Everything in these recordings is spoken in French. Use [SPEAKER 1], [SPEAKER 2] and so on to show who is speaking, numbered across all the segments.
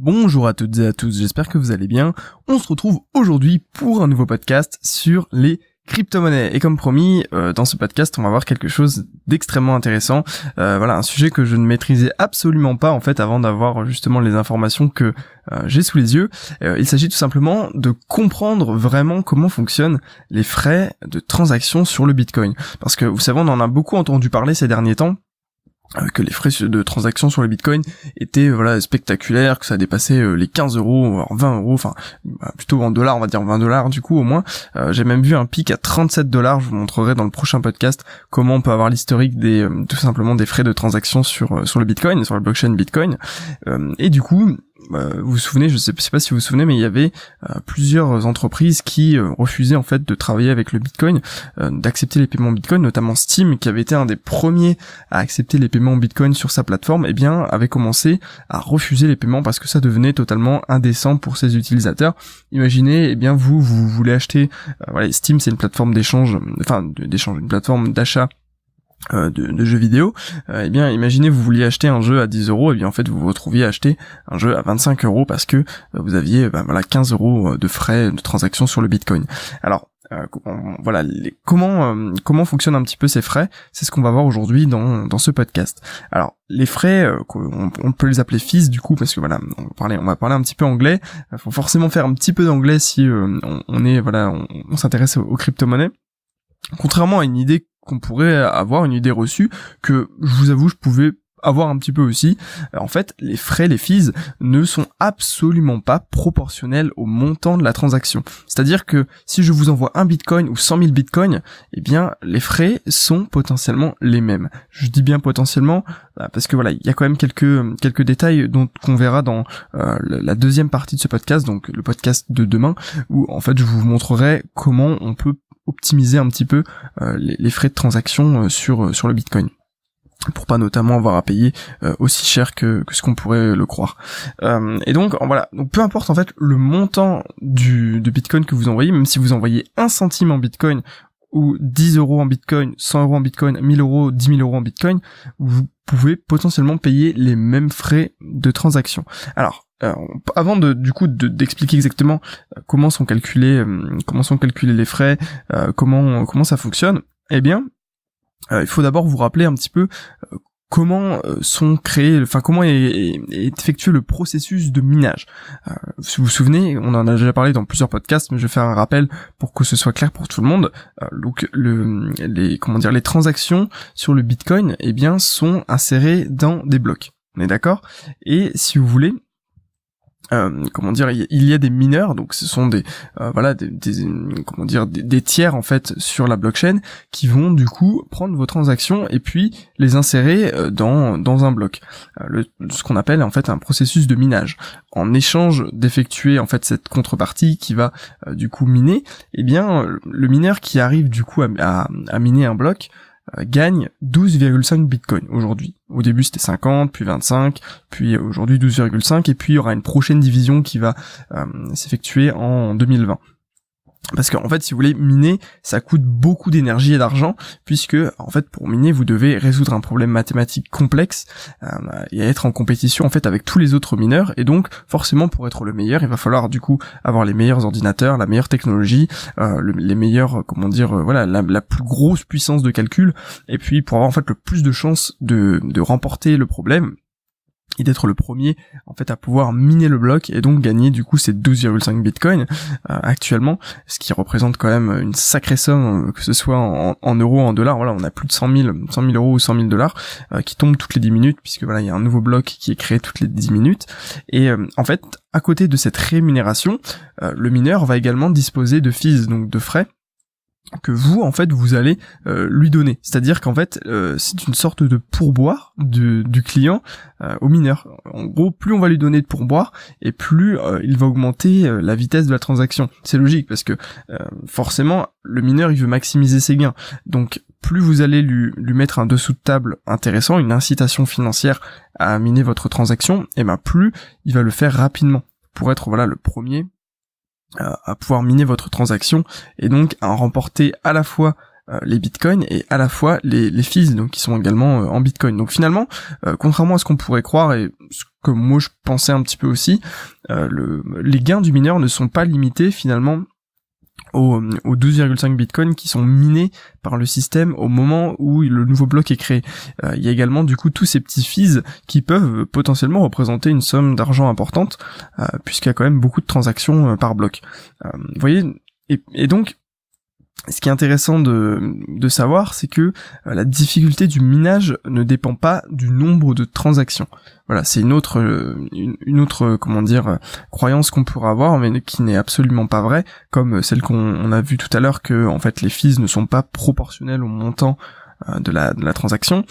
[SPEAKER 1] Bonjour à toutes et à tous, j'espère que vous allez bien. On se retrouve aujourd'hui pour un nouveau podcast sur les crypto-monnaies. Et comme promis, euh, dans ce podcast, on va voir quelque chose d'extrêmement intéressant. Euh, voilà, un sujet que je ne maîtrisais absolument pas en fait avant d'avoir justement les informations que euh, j'ai sous les yeux. il s'agit tout simplement de comprendre vraiment comment fonctionnent les frais de transaction sur le Bitcoin. Parce que vous savez, on en a beaucoup entendu parler ces derniers temps que les frais de transaction sur le Bitcoin étaient voilà spectaculaires, que ça dépassait euh, les 15 euros, voire 20 euros, enfin bah, plutôt en dollars, on va dire 20 dollars du coup au moins. Euh, j'ai même vu un pic à 37 dollars. Je vous montrerai dans le prochain podcast comment on peut avoir l'historique des tout simplement des frais de transaction sur sur le Bitcoin, sur la blockchain Bitcoin. et du coup, euh, vous vous souvenez, je sais, sais pas si vous vous souvenez, mais il y avait euh, plusieurs entreprises qui euh, refusaient en fait de travailler avec le Bitcoin, d'accepter les paiements Bitcoin, notamment Steam, qui avait été un des premiers à accepter les paiements Bitcoin sur sa plateforme, et eh bien avait commencé à refuser les paiements parce que ça devenait totalement indécent pour ses utilisateurs. Imaginez, eh bien vous, vous voulez acheter, voilà, Steam c'est une plateforme d'échange, enfin d'échange, une plateforme d'achat euh, de, jeux vidéo, euh, eh bien imaginez vous vouliez acheter un jeu à 10 euros, eh bien en fait vous vous retrouviez à acheter un jeu à 25 euros parce que euh, vous aviez bah, voilà 15 euros de frais de transaction sur le Bitcoin. Alors voilà comment comment fonctionnent un petit peu ces frais, c'est ce qu'on va voir aujourd'hui dans, dans ce podcast. Alors les frais, on, peut les appeler fees du coup parce que voilà on va parler on va parler un petit peu anglais. Faut forcément faire un petit peu d'anglais si on, est voilà on, s'intéresse aux crypto-monnaies. Contrairement à une idée qu'on pourrait avoir une idée reçue que je vous avoue je pouvais avoir un petit peu aussi. En fait, les frais, les fees ne sont absolument pas proportionnels au montant de la transaction. C'est-à-dire que si je vous envoie un bitcoin ou 100 000 bitcoins, eh bien, les frais sont potentiellement les mêmes. Je dis bien potentiellement bah, parce que voilà, il y a quand même quelques quelques détails dont qu'on verra dans euh, la deuxième partie de ce podcast, donc le podcast de demain, où en fait je vous montrerai comment on peut optimiser un petit peu euh, les, frais de transaction euh, sur euh, sur le Bitcoin pour pas notamment avoir à payer aussi cher que, ce qu'on pourrait le croire. et donc voilà, donc peu importe en fait le montant du de Bitcoin que vous envoyez, même si vous envoyez un centime en Bitcoin ou 10 euros en Bitcoin, 100 euros en Bitcoin, 1000 euros, 10 000 euros en Bitcoin, vous pouvez potentiellement payer les mêmes frais de transaction. Alors avant de du coup d'expliquer exactement euh, comment sont calculés euh, comment sont calculés les frais, euh, comment comment ça fonctionne, eh bien il faut d'abord vous rappeler un petit peu comment sont créés, enfin comment est, effectué le processus de minage. si vous vous souvenez, on en a déjà parlé dans plusieurs podcasts, mais je vais faire un rappel pour que ce soit clair pour tout le monde. donc le, les comment dire, les transactions sur le Bitcoin, eh bien, sont insérées dans des blocs. On est d'accord? Et si vous voulez, euh, comment dire, il y a des mineurs, donc ce sont des euh, voilà des, comment dire des, tiers en fait sur la blockchain qui vont du coup prendre vos transactions et puis les insérer euh, dans dans un bloc, ce qu'on appelle en fait un processus de minage. En échange d'effectuer en fait cette contrepartie qui va du coup miner, eh bien le mineur qui arrive du coup à, miner un bloc gagne 12,5 bitcoins aujourd'hui. Au début c'était 50, puis 25, puis aujourd'hui 12,5 et puis il y aura une prochaine division qui va euh, s'effectuer en 2020. Parce qu'en fait, si vous voulez miner, ça coûte beaucoup d'énergie et d'argent, puisque en fait, pour miner, vous devez résoudre un problème mathématique complexe euh, et être en compétition en fait avec tous les autres mineurs. Et donc, forcément, pour être le meilleur, il va falloir du coup avoir les meilleurs ordinateurs, la meilleure technologie, euh, les meilleurs, comment dire, euh, voilà, la, plus grosse puissance de calcul. Et puis, pour avoir en fait le plus de chances de remporter le problème, et d'être le premier en fait à pouvoir miner le bloc et donc gagner du coup ces 12,5 bitcoins euh, actuellement ce qui représente quand même une sacrée somme euh, que ce soit en, euros en dollars. Voilà on a plus de 100 000 100 000 euros ou 100 000 dollars euh, qui tombent toutes les 10 minutes puisque voilà il y a un nouveau bloc qui est créé toutes les 10 minutes. Et en fait à côté de cette rémunération le mineur va également disposer de fees donc de frais que vous en fait vous allez euh, lui donner. C'est-à-dire qu'en fait euh, c'est une sorte de pourboire du, du client euh, au mineur. En gros, plus on va lui donner de pourboire et plus il va augmenter la vitesse de la transaction. C'est logique parce que forcément le mineur il veut maximiser ses gains. Donc plus vous allez lui, lui mettre un dessous de table intéressant, une incitation financière à miner votre transaction, et ben plus il va le faire rapidement pour être voilà le premier à pouvoir miner votre transaction et donc à remporter à la fois les bitcoins et à la fois les, les fees donc qui sont également en bitcoin. Donc finalement, contrairement à ce qu'on pourrait croire et ce que moi je pensais un petit peu aussi, le, les gains du mineur ne sont pas limités finalement aux, 12,5 bitcoins qui sont minés par le système au moment où le nouveau bloc est créé. Euh, il y a également du coup tous ces petits fees qui peuvent potentiellement représenter une somme d'argent importante euh, puisqu'il y a quand même beaucoup de transactions euh, par bloc. vous voyez et donc ce qui est intéressant de, de savoir, c'est que euh, la difficulté du minage ne dépend pas du nombre de transactions. Voilà, c'est une autre, euh, une, autre, euh, comment dire, croyance qu'on pourrait avoir, mais qui n'est absolument pas vraie, comme celle qu'on a vu tout à l'heure que, en fait, les fees ne sont pas proportionnels au montant de la, de la transaction.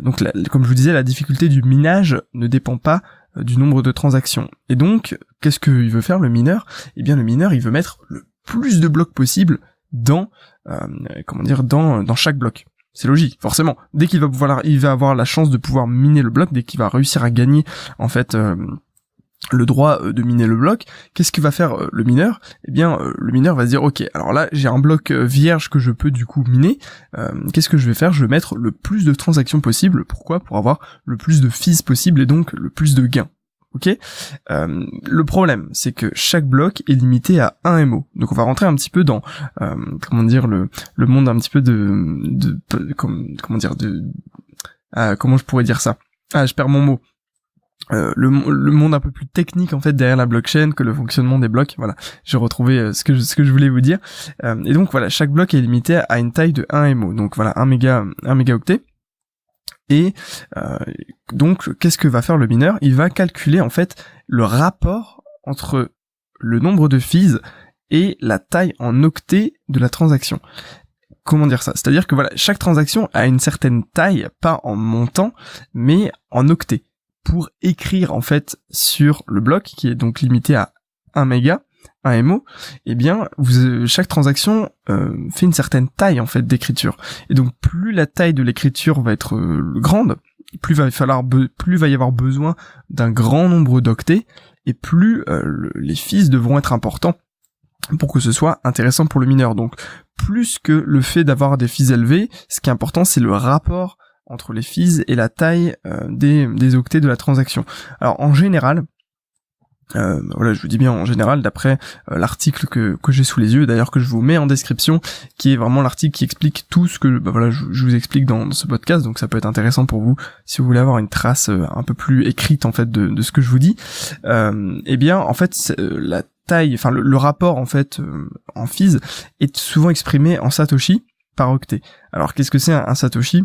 [SPEAKER 1] donc, comme je vous disais, la difficulté du minage ne dépend pas du nombre de transactions. Et donc, qu'est-ce qu'il veut faire le mineur? Eh bien, le mineur, il veut mettre le plus de blocs possible dans euh, comment dire dans dans chaque bloc. C'est logique, forcément. Dès qu'il va pouvoir, il va avoir la chance de pouvoir miner le bloc, dès qu'il va réussir à gagner en fait euh, le droit euh, de miner le bloc, qu'est-ce que va faire le mineur? Eh bien, le mineur va se dire, ok, alors là, j'ai un bloc vierge que je peux du coup miner. qu'est-ce que je vais faire? Je vais mettre le plus de transactions possible. Pourquoi? Pour avoir le plus de fees possible et donc le plus de gains. Ok. Euh, le problème, c'est que chaque bloc est limité à un MO. Donc on va rentrer un petit peu dans euh, comment dire le le monde un petit peu de de, comment dire de ah, comment je pourrais dire ça? Ah, je perds mon mot. Euh, le, le, monde un peu plus technique en fait derrière la blockchain que le fonctionnement des blocs. Voilà, j'ai retrouvé ce que je, ce que je voulais vous dire. et donc voilà, chaque bloc est limité à une taille de 1 MO. Donc voilà, 1 méga 1 mégaoctet. Et euh, donc, qu'est-ce que va faire le mineur? Il va calculer en fait le rapport entre le nombre de fees et la taille en octets de la transaction. Comment dire ça? C'est-à-dire que voilà, chaque transaction a une certaine taille, pas en montant, mais en octets. Pour écrire en fait sur le bloc, qui est donc limité à 1 méga, un MO, eh bien, vous, chaque transaction euh, fait une certaine taille en fait d'écriture. Et donc, plus la taille de l'écriture va être euh, grande, plus va falloir, plus va y avoir besoin d'un grand nombre d'octets, et plus euh, les fils devront être importants pour que ce soit intéressant pour le mineur. Donc, plus que le fait d'avoir des fils élevés, ce qui est important, c'est le rapport entre les fils et la taille des, des octets de la transaction. Alors, en général, euh, voilà, je vous dis bien en général d'après euh, l'article que, que j'ai sous les yeux, d'ailleurs que je vous mets en description, qui est vraiment l'article qui explique tout ce que bah, voilà je, vous explique dans, ce podcast, donc ça peut être intéressant pour vous si vous voulez avoir une trace euh, un peu plus écrite en fait de, de ce que je vous dis. eh bien, en fait, la taille, enfin le, rapport en fait en phys est souvent exprimé en satoshi par octet. Alors qu'est-ce que c'est un satoshi?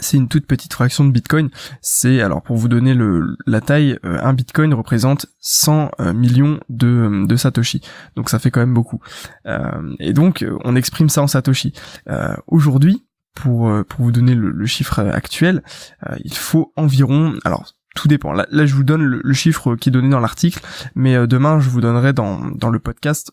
[SPEAKER 1] C'est une toute petite fraction de Bitcoin. C'est alors pour vous donner le, la taille, euh, un Bitcoin représente 100 euh, millions de, de Satoshi. Donc ça fait quand même beaucoup. Euh, et donc on exprime ça en Satoshi. Aujourd'hui, pour pour vous donner le, chiffre actuel, il faut environ alors tout dépend. Là, je vous donne le, le chiffre qui est donné dans l'article, mais demain je vous donnerai dans, dans le podcast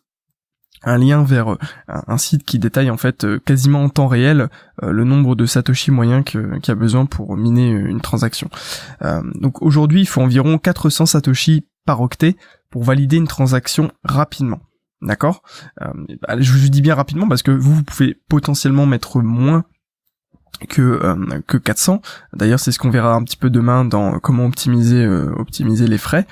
[SPEAKER 1] un lien vers euh, un, site qui détaille en fait euh, quasiment en temps réel euh, le nombre de satoshi moyen qu'il a besoin pour miner une transaction. donc aujourd'hui, il faut environ 400 satoshi par octet pour valider une transaction rapidement. D'accord? Je vous dis bien rapidement parce que vous, vous pouvez potentiellement mettre moins que que 400. D'ailleurs, c'est ce qu'on verra un petit peu demain dans comment optimiser les frais.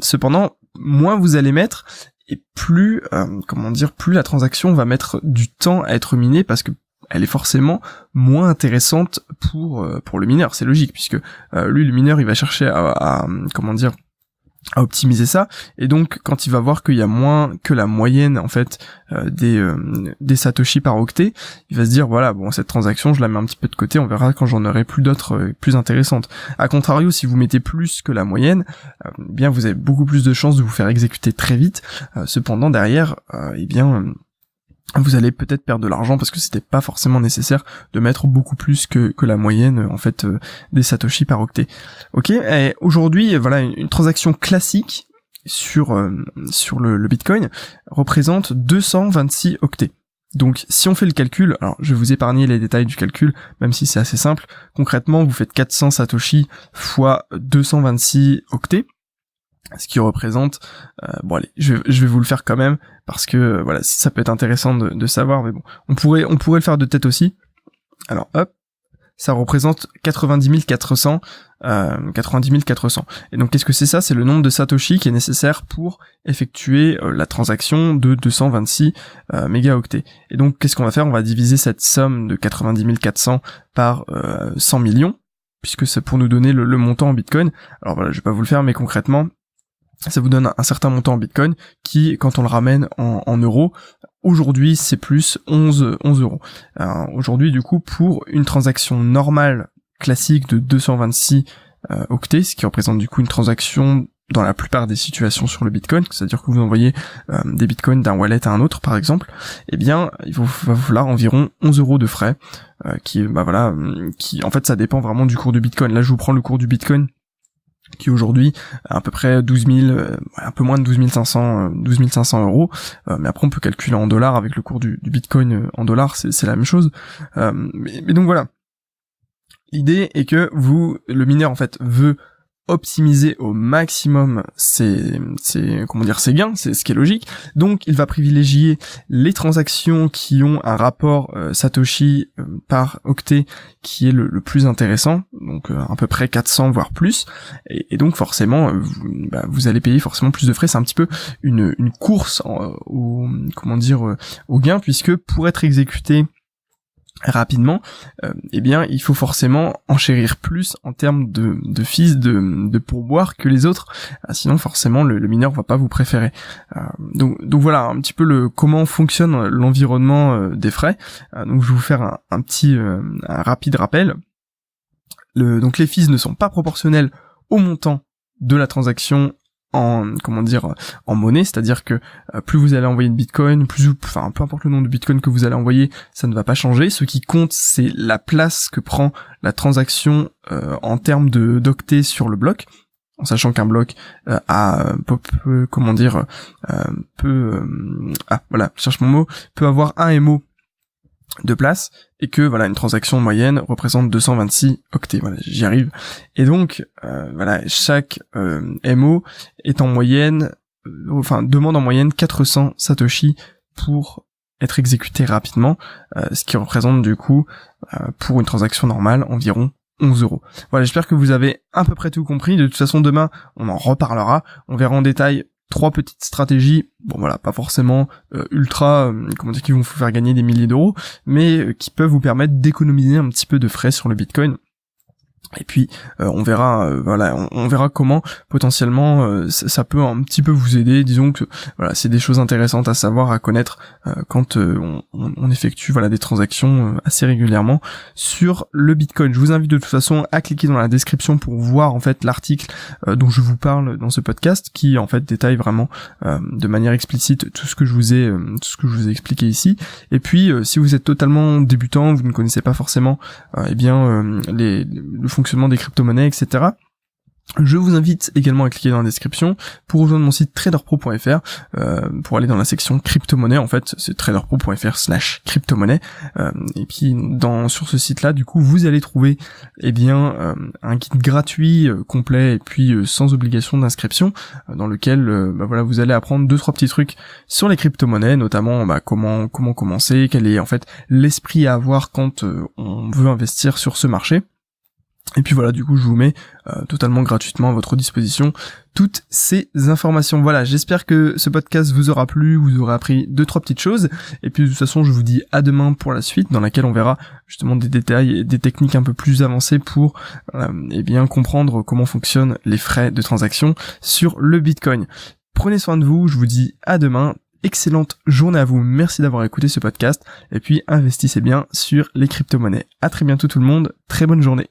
[SPEAKER 1] cependant, moins vous allez mettre et plus euh, comment dire plus la transaction va mettre du temps à être minée parce que elle est forcément moins intéressante pour euh, pour le mineur c'est logique puisque euh, lui le mineur il va chercher à comment dire à optimiser ça. Et donc quand il va voir qu'il y a moins que la moyenne en fait euh, des euh, des satoshi par octet il va se dire voilà bon cette transaction je la mets un petit peu de côté on verra quand j'en aurai plus d'autres euh, plus intéressantes. A contrario si vous mettez plus que la moyenne eh bien vous avez beaucoup plus de chances de vous faire exécuter très vite. Cependant derrière eh bien vous allez peut-être perdre de l'argent parce que c'était pas forcément nécessaire de mettre beaucoup plus que, que la moyenne en fait euh, des satoshi par octet. Ok, et aujourd'hui voilà une, transaction classique sur euh, sur le, Bitcoin représente 226 octets. Donc si on fait le calcul, alors je vais vous épargner les détails du calcul, même si c'est assez simple. Concrètement, vous faites 400 satoshi fois 226 octets ce qui représente euh, bon allez je, je, vais vous le faire quand même parce que voilà ça peut être intéressant de, savoir mais bon on pourrait on pourrait le faire de tête aussi. Alors hop ça représente 90 400 euh, 90 400 et donc qu'est-ce que c'est ça? C'est le nombre de satoshi qui est nécessaire pour effectuer euh, la transaction de 226 euh, mégaoctets. Et donc qu'est-ce qu'on va faire? On va diviser cette somme de 90 400 par 100 euh, millions puisque c'est pour nous donner le, le, montant en bitcoin. Alors voilà je vais pas vous le faire mais concrètement ça vous donne un certain montant en bitcoin qui, quand on le ramène en, euros, aujourd'hui c'est plus 11, 11 euros. aujourd'hui du coup pour une transaction normale classique de 226 euh, octets, ce qui représente du coup une transaction dans la plupart des situations sur le Bitcoin, c'est-à-dire que vous envoyez euh, des Bitcoins d'un wallet à un autre par exemple, eh bien il va falloir environ 11 euros de frais, euh, qui bah voilà, qui en fait ça dépend vraiment du cours du Bitcoin. Là je vous prends le cours du Bitcoin qui aujourd'hui à peu près 12 000, euh, un peu moins de 12 500, 12 500 euros. Euh, mais après on peut calculer en dollars avec le cours du, Bitcoin euh, en dollars, c'est la même chose. mais, donc voilà. L'idée est que vous, le mineur en fait veut optimiser au maximum ses, ses comment dire ses gains, c'est ce qui est logique. Donc il va privilégier les transactions qui ont un rapport euh, Satoshi euh, par octet qui est le, plus intéressant, donc euh, à peu près 400 voire plus. Et, donc forcément vous, bah, vous, allez payer forcément plus de frais. C'est un petit peu une, une course au comment dire au gain puisque pour être exécuté rapidement, euh, eh bien, il faut forcément enchérir plus en termes de, de fils de, de pourboire que les autres. Euh, sinon, forcément, le, le, mineur va pas vous préférer. Euh, donc, voilà un petit peu le comment fonctionne l'environnement des frais. donc, je vais vous faire un, petit rapide rappel. Donc, les fees ne sont pas proportionnels au montant de la transaction en comment dire en monnaie, c'est-à-dire que euh, plus vous allez envoyer de Bitcoin, plus enfin peu importe le nombre de Bitcoin que vous allez envoyer, ça ne va pas changer. Ce qui compte, c'est la place que prend la transaction euh, en termes de d'octets sur le bloc, en sachant qu'un bloc euh, a peut, comment dire peut ah voilà, cherche mon mot, peut avoir un MO de place et que voilà une transaction moyenne représente 226 octets voilà j'y arrive et donc euh, voilà chaque euh, MO est en moyenne euh, enfin demande en moyenne 400 satoshi pour être exécuté rapidement ce qui représente du coup pour une transaction normale environ 11 euros. Voilà, j'espère que vous avez à peu près tout compris. De toute façon, demain, on en reparlera. On verra en détail trois petites stratégies, bon voilà, pas forcément euh, ultra, euh, comment dire, qui vont vous faire gagner des milliers d'euros, mais euh, qui peuvent vous permettre d'économiser un petit peu de frais sur le Bitcoin. Et puis on verra, voilà, on, verra comment potentiellement ça, peut un petit peu vous aider. Disons que voilà, c'est des choses intéressantes à savoir, à connaître quand on, on, effectue voilà des transactions assez régulièrement sur le Bitcoin. Je vous invite de toute façon à cliquer dans la description pour voir en fait l'article dont je vous parle dans ce podcast, qui en fait détaille vraiment de manière explicite tout ce que je vous ai, tout ce que je vous ai expliqué ici. Et puis si vous êtes totalement débutant, vous ne connaissez pas forcément, eh bien les, le fonctionnement des crypto-monnaies, etc. Je vous invite également à cliquer dans la description pour rejoindre mon site traderpro.fr euh, pour aller dans la section crypto-monnaie en fait c'est traderpro.fr slash crypto-monnaie euh, et puis dans sur ce site là du coup vous allez trouver eh bien euh, un guide gratuit complet et puis sans obligation d'inscription dans lequel bah, voilà vous allez apprendre deux trois petits trucs sur les crypto-monnaies notamment bah, comment comment commencer quel est en fait l'esprit à avoir quand on veut investir sur ce marché et puis voilà, du coup, je vous mets euh, totalement gratuitement à votre disposition toutes ces informations. Voilà, j'espère que ce podcast vous aura plu, vous aurez appris deux trois petites choses. Et puis de toute façon, je vous dis à demain pour la suite, dans laquelle on verra justement des détails et des techniques un peu plus avancées pour euh, eh bien comprendre comment fonctionnent les frais de transaction sur le Bitcoin. Prenez soin de vous, je vous dis à demain excellente journée à vous. Merci d'avoir écouté ce podcast. Et puis investissez bien sur les crypto-monnaies. À très bientôt tout le monde. Très bonne journée.